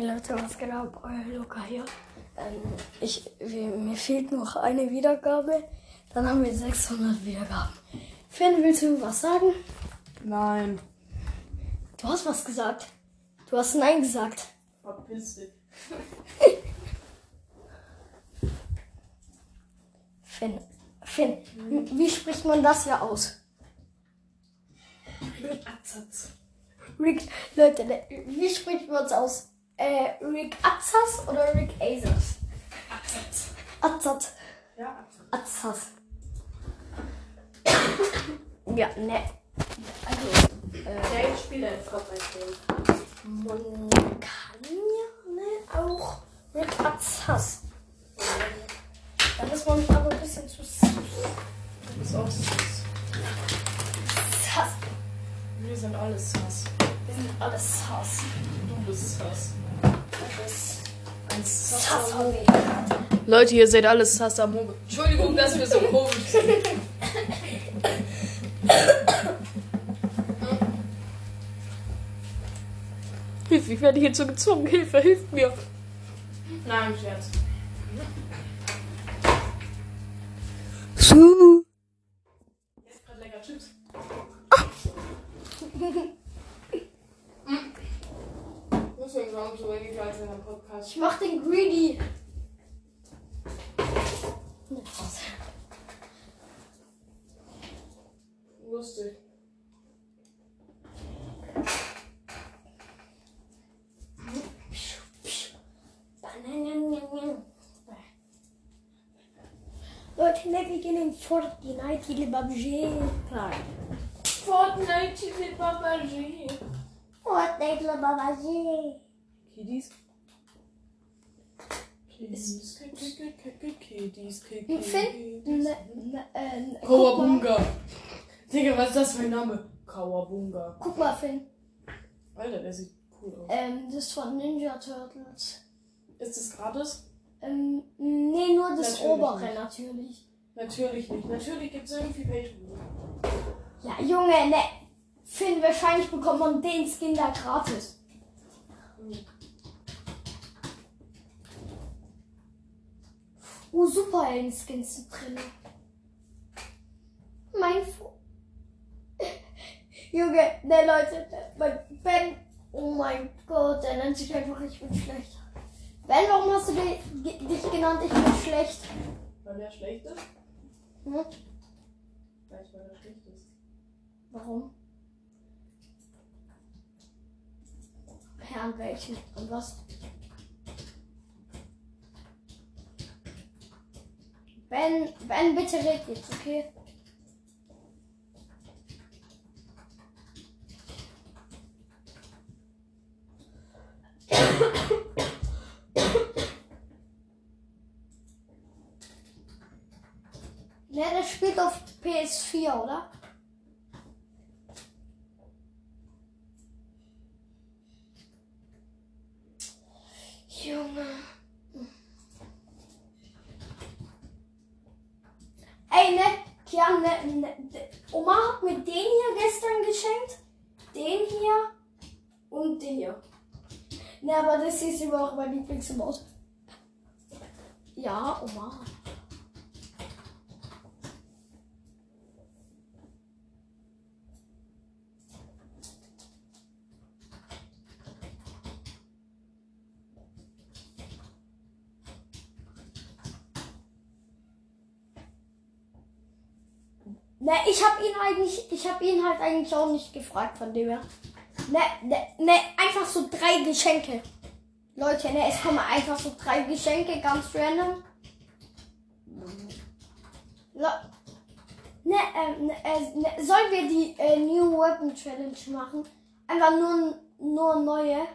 Hey Leute, was geht ab? Euer Luca hier. Ähm, ich, wir, mir fehlt noch eine Wiedergabe. Dann haben wir 600 Wiedergaben. Finn, willst du was sagen? Nein. Du hast was gesagt. Du hast Nein gesagt. Verpiss dich. Finn, Finn, wie spricht man das hier aus? Absatz. Rick, Leute, wie spricht man es aus? Äh, Rick Atzas oder Rick Azas? Absatz. Atzat. Ja. Atzas. ja, ne. Also, Der spielt ein Fortnite-Game. man kann ja ne, auch Rick Atzas. Dann ist man aber ein bisschen zu sass. Du bist auch süß. sass. Wir sind alles sass. Wir sind alle sass. Du bist sass. Leute, ihr seht alles sass am Mobil. Entschuldigung, dass wir so komisch sind. Hilfe, ich werde hierzu gezwungen. Hilfe, hilft mir. Nein, Scherz. Jetzt gerade lecker Chips. Deswegen sagen so wenig als in einem Podcast. Ich mach den Greedy. Ne. Lustig. Leute, ne, wir gehen in Fortnite, PUBG. Nein. Fortnite, Titel Babagé. Fortnite, le PUBG. Kiddies. Kiddies, Finn, Kawabunga. Digga, was ist das für ein Name? Kawabunga. guck mal, Finn. Alter, der sieht cool aus. Ähm, das ist von Ninja Turtles. Ist das gratis? Ähm, nee, nur das Natürlich obere nicht. natürlich. Natürlich nicht. Natürlich gibt es irgendwie Patreon. Ja, Junge, ne. Finn, wahrscheinlich bekommt man den Skin da gratis. Oh, Superhelden-Skins sind drin. Mein Fu Junge, ne Leute, mein Ben. Oh mein Gott, der nennt sich einfach, ich bin schlecht. Ben, warum hast du dich, ge- dich genannt, ich bin schlecht? Weil der schlecht ist? Hm? Weil er schlecht ist. Warum? Herrn welchen? Und was? Ben, Ben, bitte red jetzt, okay? Ne, das spielt auf PS4, oder? Junge. Ey, ne, Kian, ne, ne, de- Oma hat mir den hier gestern geschenkt. Den hier und den hier. Ne, aber das hier ist immer auch mein Lieblingsmaus. Ja, Oma. Ne, ich hab ihn eigentlich, ich hab ihn halt eigentlich auch nicht gefragt von dem her. Ne, ne, ne, einfach so drei Geschenke. Leute, ne, es kommen einfach so drei Geschenke, ganz random. So. Ne, ähm, ne, äh, ne, sollen wir die äh, New Weapon Challenge machen? Einfach nur, nur neue.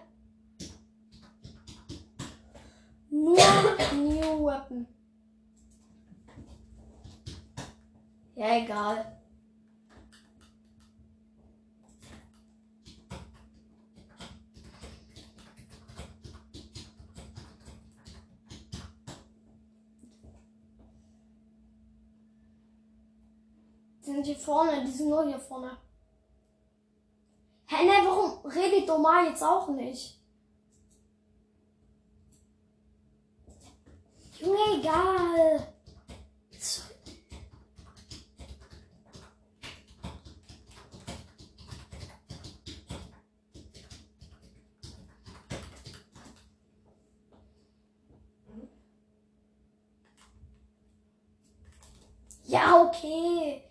Nur New Weapon. Ja, egal. sind hier vorne, die sind nur hier vorne. Hä, ne, warum redet Doma jetzt auch nicht? Junge, egal. Ja, okay.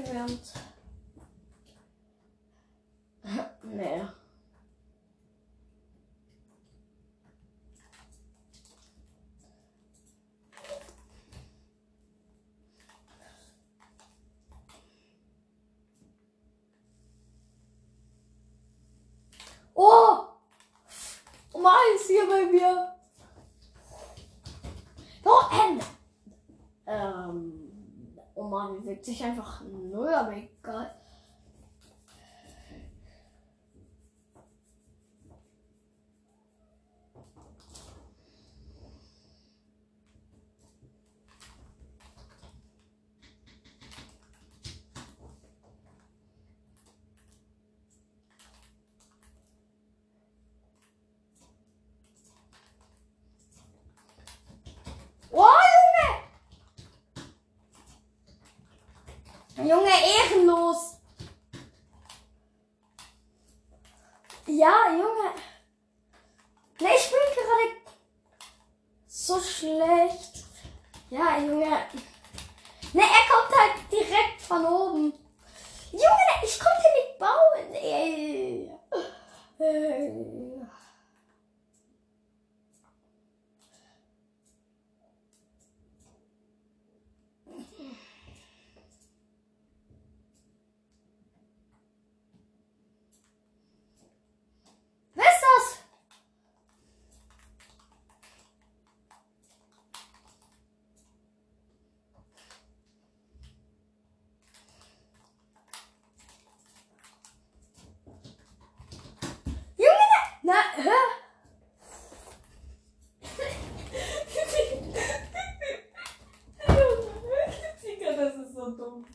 Null aufgewärmt. Nee. Oh! Oh Mann, ist hier bei mir. Oh, ähm. Ähm. Oh Wirkt sich einfach null, aber egal. Oh, Junge! Ehrenlos! Ja, Junge. Ne, ich bin gerade so schlecht. Ja, Junge. Ne, er kommt halt direkt von oben. Junge, ne, ich konnte nicht bauen. Ey. Äh. Wer ist das? Junge, na, na hör. Digga, das ist so dumm.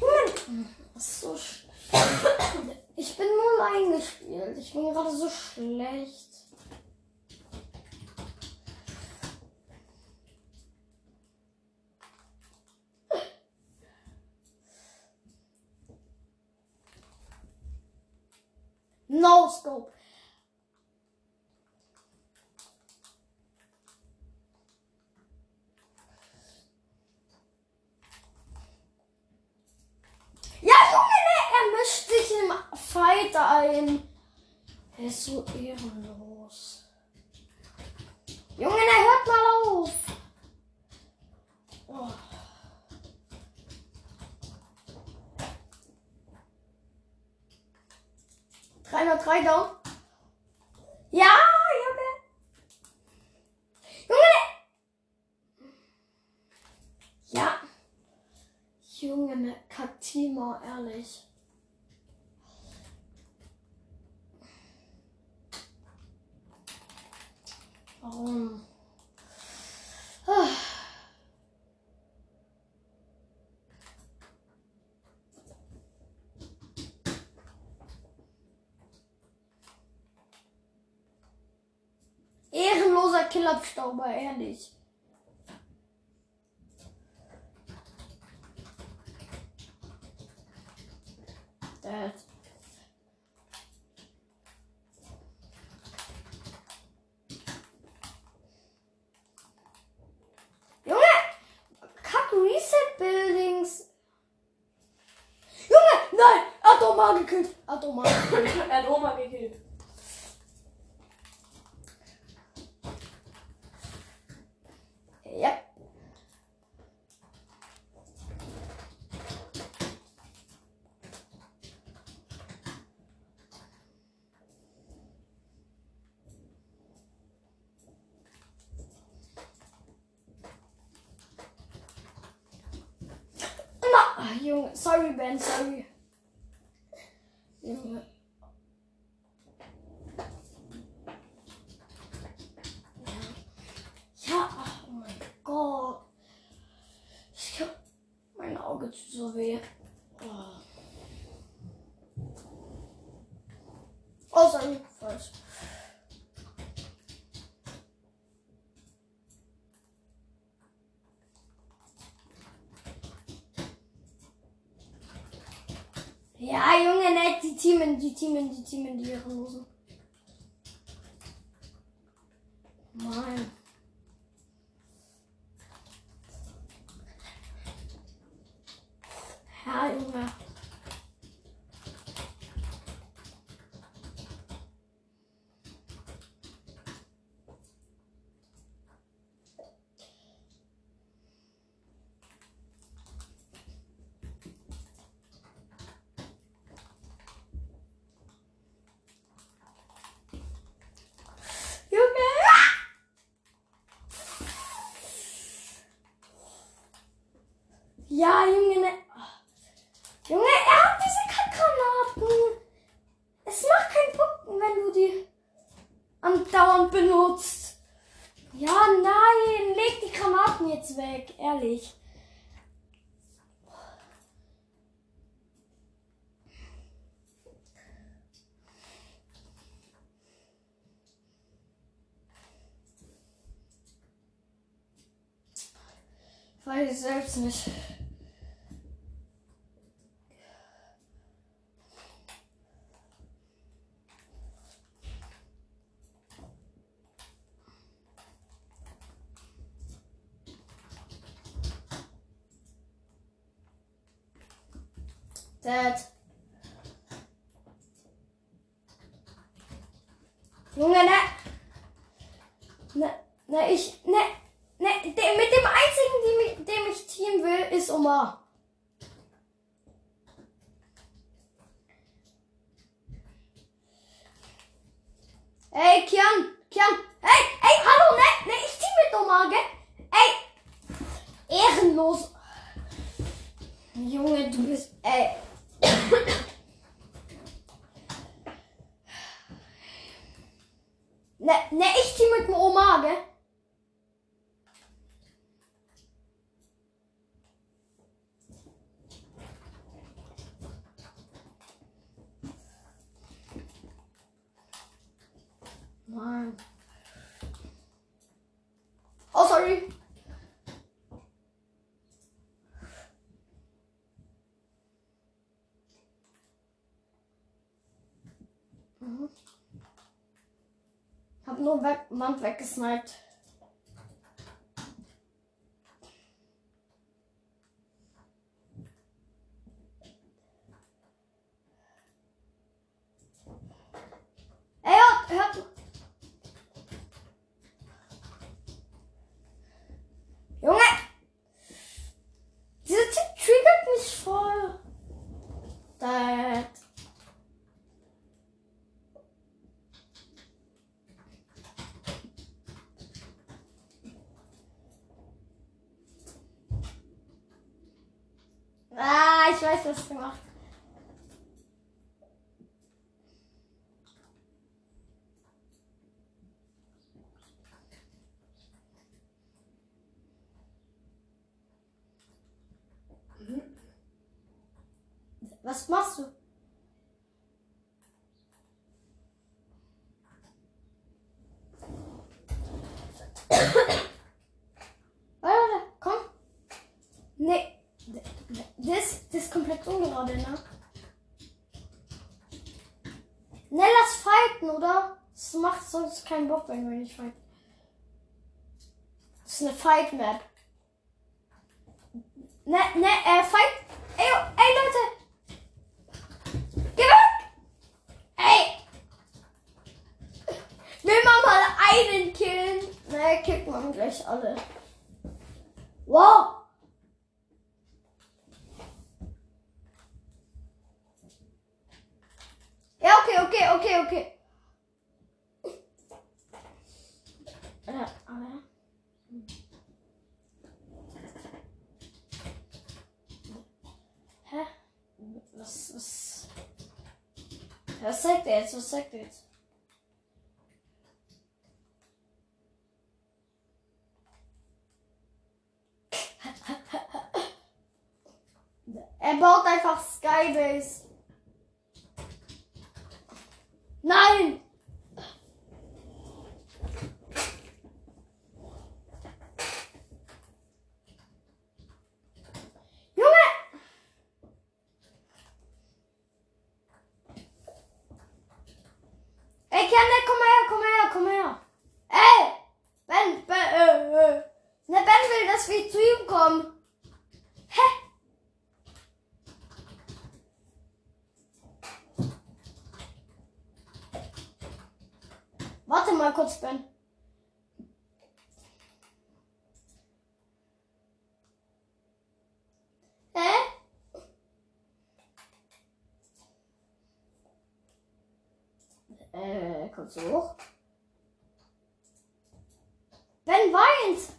Junge, so sch Ich bin null eingespielt. Ich bin gerade so schlecht. No scope. Ja, Junge, ne, er mischt sich im Fight ein. Er ist so ehrenlos. 303 down. Ja, Junge. Junge. Ja. Junge, ne, Katima, ehrlich. Killerstauber, ehrlich. Dad. Junge! Kack Reset Buildings! Junge! Nein! Er hat Oma gekillt! Er hat Oma gekillt! er hat Oma gekillt. Ja. Na, ah, Junge, sorry Ben, sorry. Junge. so weh. Oh. Oh, sorry. Falsch. Ja, Junge, nicht die Teamen, die Teamen, die Teamen, die Ehrenlosen. Nein. Ja, Junge. Junge! Ja, Junge, ne. Junge, er hat diese Kackgranaten. Es macht keinen Bock, wenn du die andauernd benutzt. Ja, nein, leg die Granaten jetzt weg, ehrlich. Weiß ich selbst nicht. Dad. Junge, ne? Ne, ne, ich, ne, ne, de, mit dem einzigen, dem, ich- dem ich teamen will, ist Omar. Ey, Kian, Kian, ey, ey, hallo, ne, ne, ich team mit Omar, gell? Ey, ehrenlos. Junge, du bist, ey. Ne, ne, ich team mit dem Omar, gell? Mann. Oh, sorry. Mhm. Hab nur weg, Wand weggesniped. Ey, hört, hört. Junge! Dieser Typ triggert mich voll. Dad. Ah, ich weiß, was du machst. Was machst du? Warte, komm. Nee. Das, das ist komplett ungerade, ne? Ne, lass fighten, oder? Das macht sonst keinen Bock, wenn wir nicht fighten. Das ist eine Fight-Map. Ne, ne, äh, Fight. Ey, ey, Leute! Geh weg! Ey! Will man mal einen killen? Ne, gleich alle. Wow! Ja, okay, okay, okay, okay. Was, was? Was sagt er jetzt? Was sagt er jetzt? guys. Du hoch? Ben weint.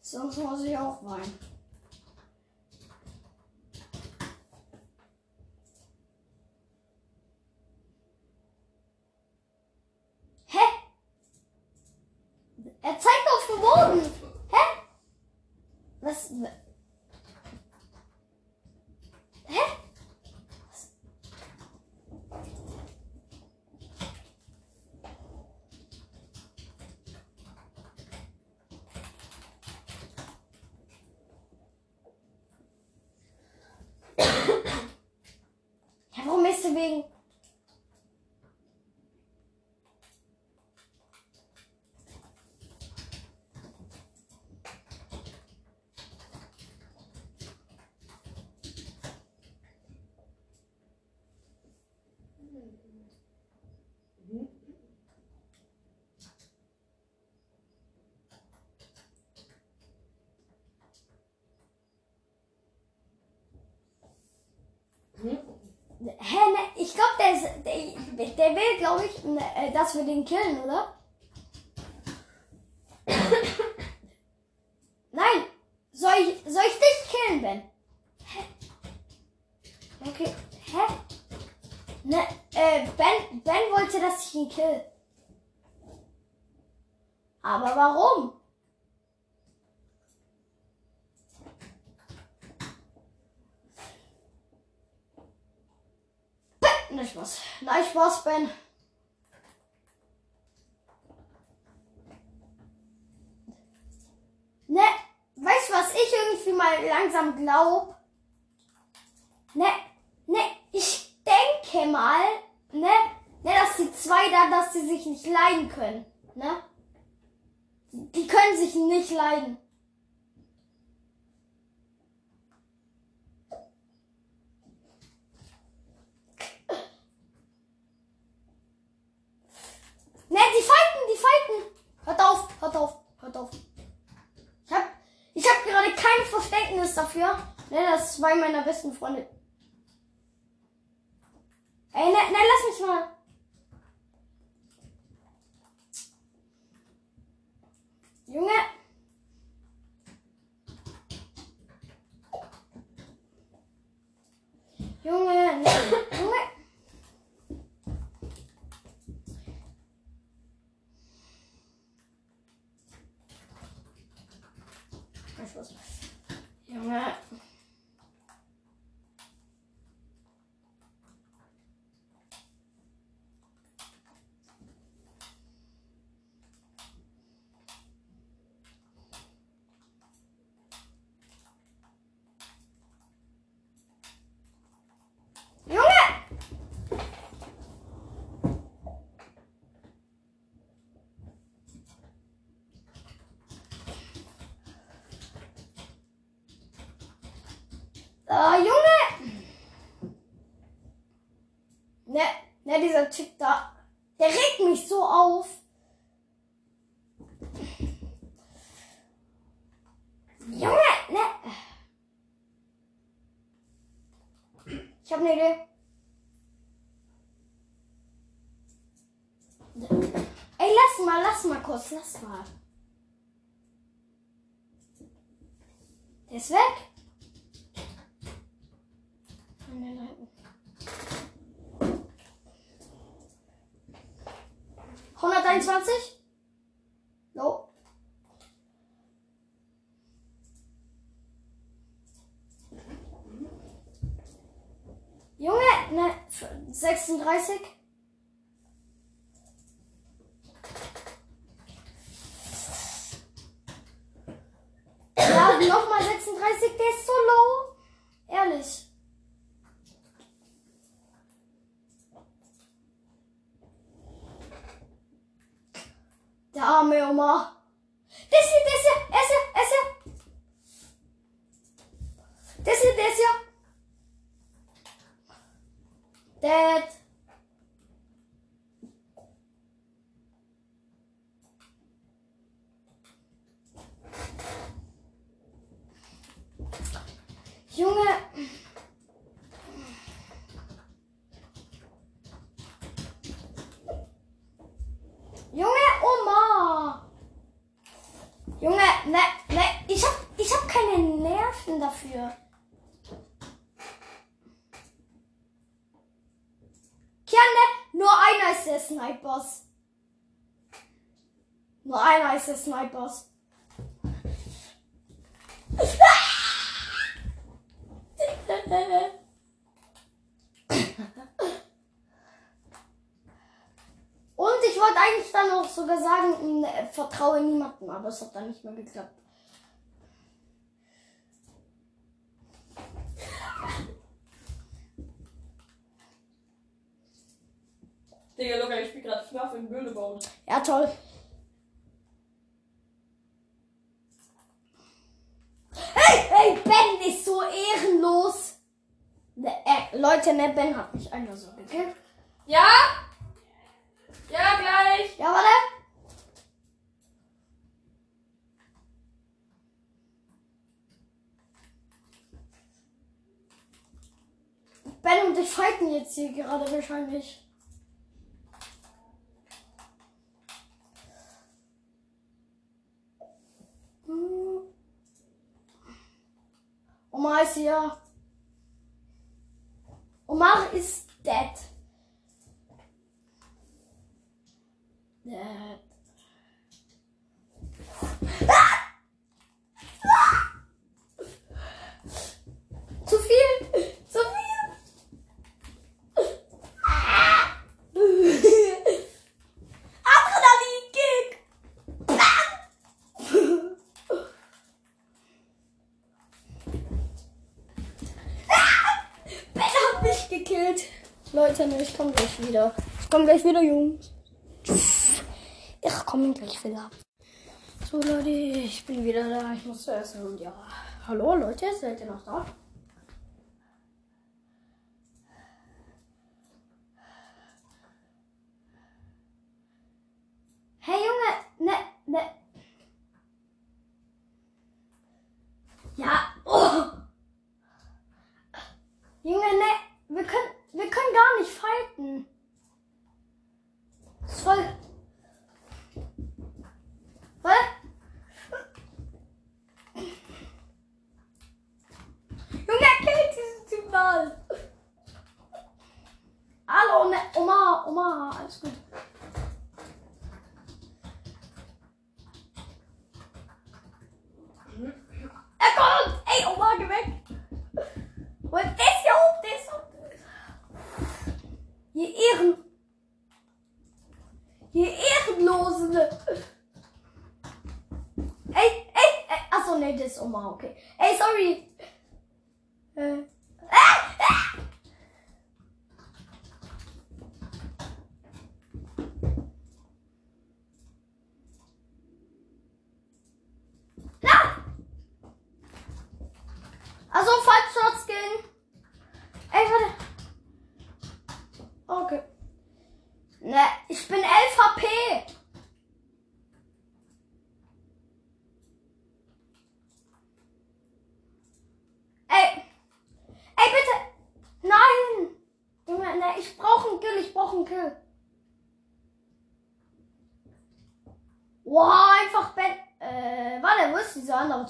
Sonst muss ich auch weinen. Hä? Er zeigt auf den Boden. Hä? Was? Hä? Ja, warum ist du wegen? Hä, ne, ich glaube, der, der, der will, glaube ich, ne, äh, dass wir den killen, oder? Nein, soll ich, soll ich dich killen, Ben? Hä? Okay, hä? Ne, äh, Ben, Ben wollte, dass ich ihn kill. Aber warum? Nein, Spaß. Nein, Spaß, Ben. Ne, weißt du, was ich irgendwie mal langsam glaub? Ne, ne, ich denke mal, ne, ne, dass die zwei da, dass sie sich nicht leiden können, ne? Die können sich nicht leiden. Ne, die fighten, die fighten. Hört auf, hört auf, hört auf. Ich hab, ich hab gerade kein Verständnis dafür. Ne, dass zwei meiner besten Freunde. Ey, ne, ne, lass mich mal. Junge. Junge, ne, Junge. Nein, Spaß. Junge. Junge! Ah, Junge! Ne, ne, dieser Typ da, der regt mich so auf. Junge, ne. Ich habe eine Idee. Ey, lass mal, lass mal kurz, lass mal. Der ist weg. Nein, nein, nein. 121? No. Junge, ne, 36? Ja, nochmal 36, der ist so low. Ehrlich. Der arme Oma. Das hier, das hier, es hier, es hier. Das hier, das hier. Dad. Junge. Junge, Oma. Junge, ne, ne, ich hab, ich hab keine Nerven dafür. Kiane, nur einer ist der Snipers. Nur einer ist der Snipers. Und ich wollte eigentlich dann auch sogar sagen, äh, vertraue niemandem, aber es hat dann nicht mehr geklappt. Digga, locker, ich spiel gerade FNAF in Böhlebauen. Ja, toll. Hey, hey, Ben ist so ehrenlos. Ne, äh, Leute, ne, Ben hat mich einfach so gekillt. Ja? Ja, gleich. Ja, warte. Ben und ich fighten jetzt hier gerade wahrscheinlich. Hm. Omar ist hier. Omar ist dead. Dead. Zu viel! Zu viel! Adrenalinkick! Ben hat mich gekillt. Leute, ne, ich komm gleich wieder. Ich komm gleich wieder, Jungs. Ich komme gleich wieder. So, Leute, ich bin wieder da. Ich muss zuerst und ja. Hallo, Leute, seid ihr noch da? Okay. Ey, sorry. Äh. Ah, ah. Ah! Also falsch gehen.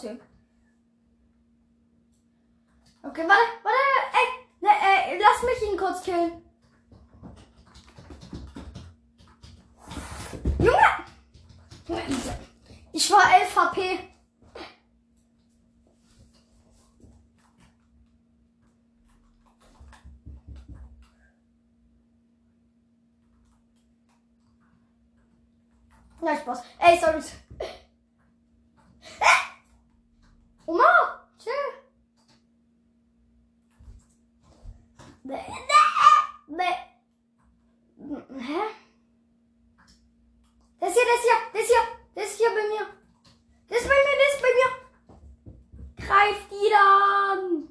Typ? Okay, warte, warte, ey, ne, äh, lass mich ihn kurz killen. Ich war 11 HP. Ja, Spaß. Ey, sorry. Oma, chill. Nee, nee, nee. Hä? Das hier, das hier, das hier, das hier bei mir. Das ist bei mir, das ist bei mir. Greif die dann.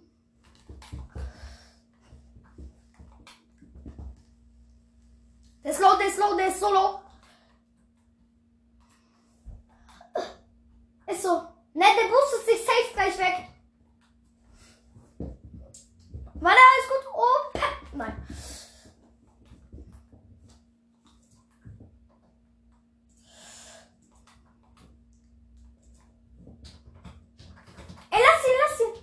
Der ist low, der ist low, der ist so low. Ist so. Ne, der boostet sich safe gleich weg. Warte, alles gut? Oh, pep. Nein. Ey, lass ihn, lass ihn.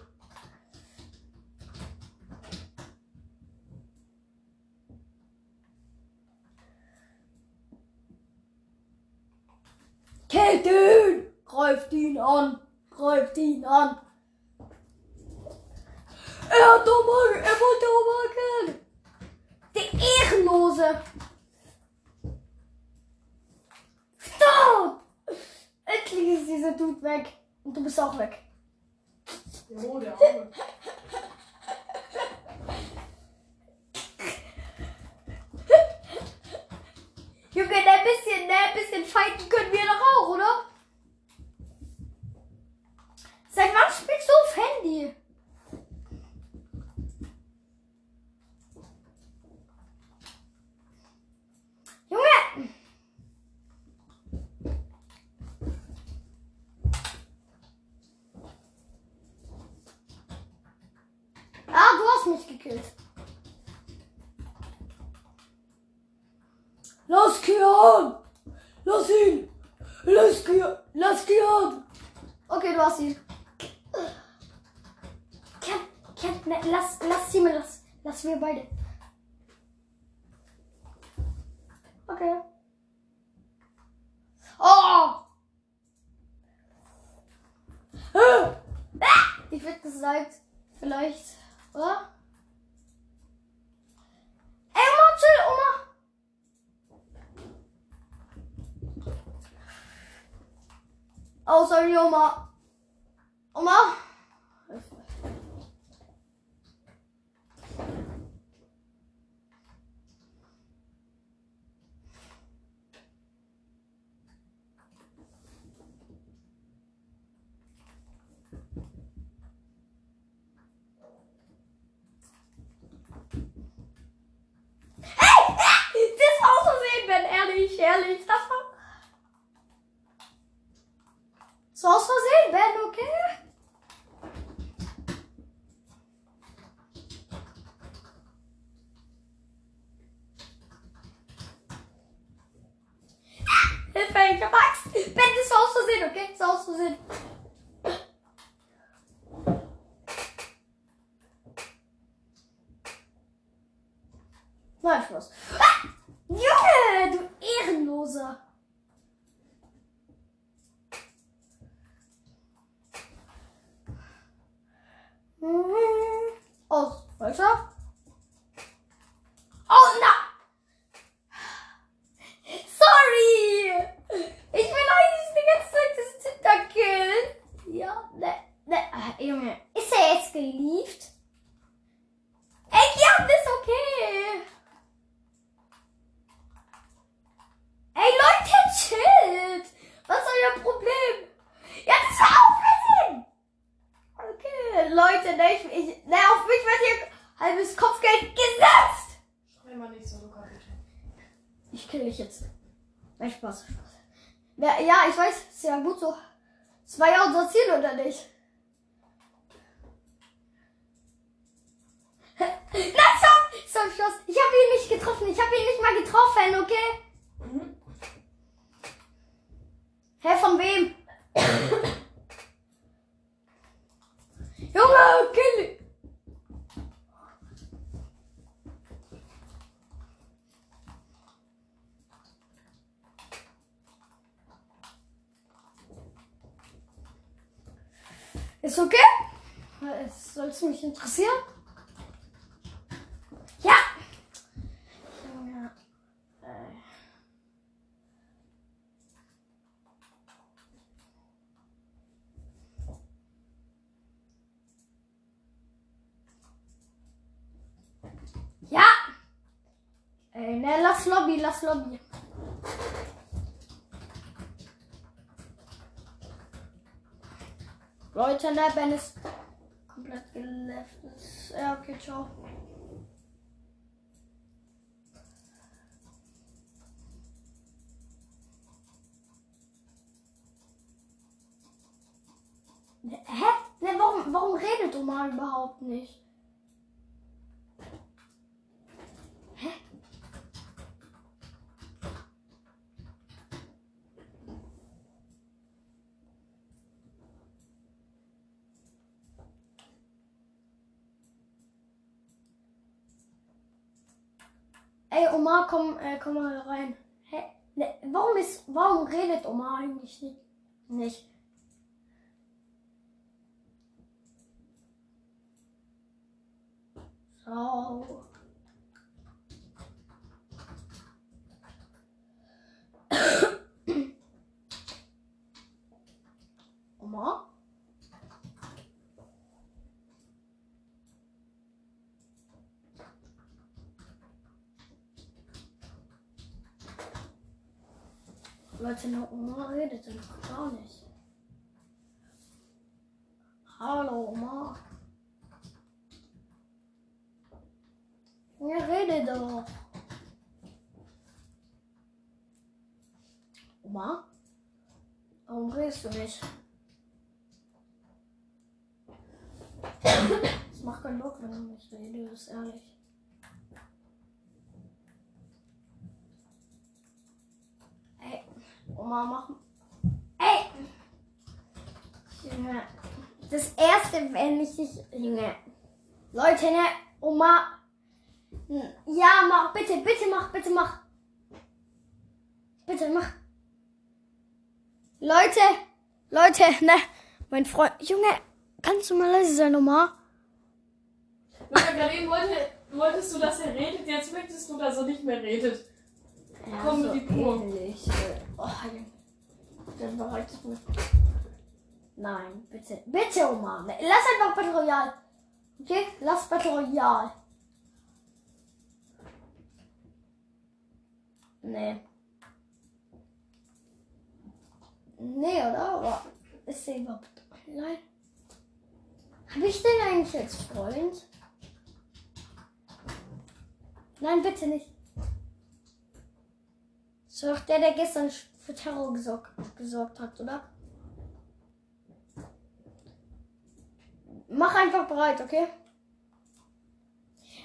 Killt ihn! Greift ihn an! Greift ihn an! Er hat Omar, er wollte Omar killen! Der Ehrenlose! Stop! Endlich ist dieser Dude weg. Und du bist auch weg. Der Arme. Junge, ein bisschen, ne, ein bisschen fighten können wir doch auch, oder? Seit wann spielst du auf Handy? Junge! Ah, du hast mich gekillt. Lass Kian! Lass ihn! Lass Kian! Lass Kian! Okay, du hast ihn. Kian, Kian, ne, lass, lass sie mal, lass, lass wir beide. Okay. Oh! Ich würde gesagt, vielleicht, oder? Ey, Oma, chill, Oma! Oh, sorry, Oma. Oma? Hey! Das war aus Versehen, Ben. Ehrlich, ehrlich. Das war... So aus Versehen, Ben, okay? Hilfe, ich hab Angst. Ben, das war aus Versehen, okay? Das war aus Versehen. Nein, Spaß. Ah! Junge, du Ehrenloser. Mhm. Aus, weiter. Oh, na! Sorry! Ich will eigentlich die ganze Zeit das Tinder killen. Ja, ne, ne, ah, Junge. Ist er jetzt geliebt? Ey, ja, das ist okay. Ey, Leute, chillt. Was ist euer Problem? Ja, das war aufgesehen. Okay, Leute, ne, ich, ich, ne, auf mich wird hier halbes Kopfgeld gesetzt. Schrei mal nicht so, Luca, bitte. Ich kill dich jetzt. Nein, Spaß, Spaß. Ja, ja, ich weiß, ist ja gut so. Es war ja unser Ziel, oder nicht? Nein, stopp! Stopp, Schluss. Ich habe ihn nicht getroffen. Ich habe ihn nicht mal getroffen, okay? Mhm. Hä, von wem? Junge, kill ihn. Ist okay? Es soll's mich interessieren? Ja! Äh. Ja! Ey, ne, lass Lobby, lass Lobby. Leute, ne, Ben ist komplett geleftet. Ja, okay, ciao. Hä? Ne, warum, warum redet Omar überhaupt nicht? Ey, Omar, komm, äh, komm mal rein. Hä? Ne, warum ist, warum redet Omar eigentlich nicht? Nicht. So. Omar? Leute, eine Oma redet einfach gar nicht. Hallo, Oma. Ja, rede doch. Oma? Warum redest du nicht? Es macht keinen Bock, wenn du nicht redest, ehrlich. Ey, Oma, mach. Ey! Junge. Das erste, wenn ich dich. Junge. Leute, ne? Oma. Ja, mach, bitte, bitte mach, bitte mach. Bitte mach. Leute, Leute, ne? Mein Freund. Junge, kannst du mal leise sein, Oma? Eben wollte, wolltest du, dass er redet, jetzt möchtest du, dass er nicht mehr redet. Komm mit die Pur. Oh, bereitet mich. Nein, bitte. Bitte, Oma. Ne, Lass einfach Battle Royale. Okay? Lass Battle Royale. Nee. Nee, oder? Aber ist der überhaupt online? Habe ich den eigentlich als Freund? Nein, bitte nicht. Doch der, der gestern für Terror gesorgt, gesorgt hat, oder? Mach einfach bereit, okay?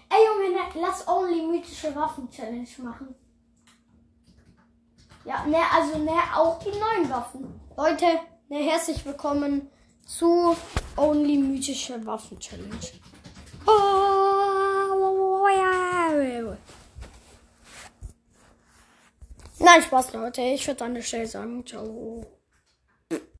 Ey Junge, ne, lass Only mythische Waffen Challenge machen. Ja, ne, also ne, auch die neuen Waffen. Leute, ne, herzlich willkommen zu Only mythische Waffen Challenge. Oh, ja. Nein, Spaß, Leute. Ich würde an der Stelle sagen, ciao.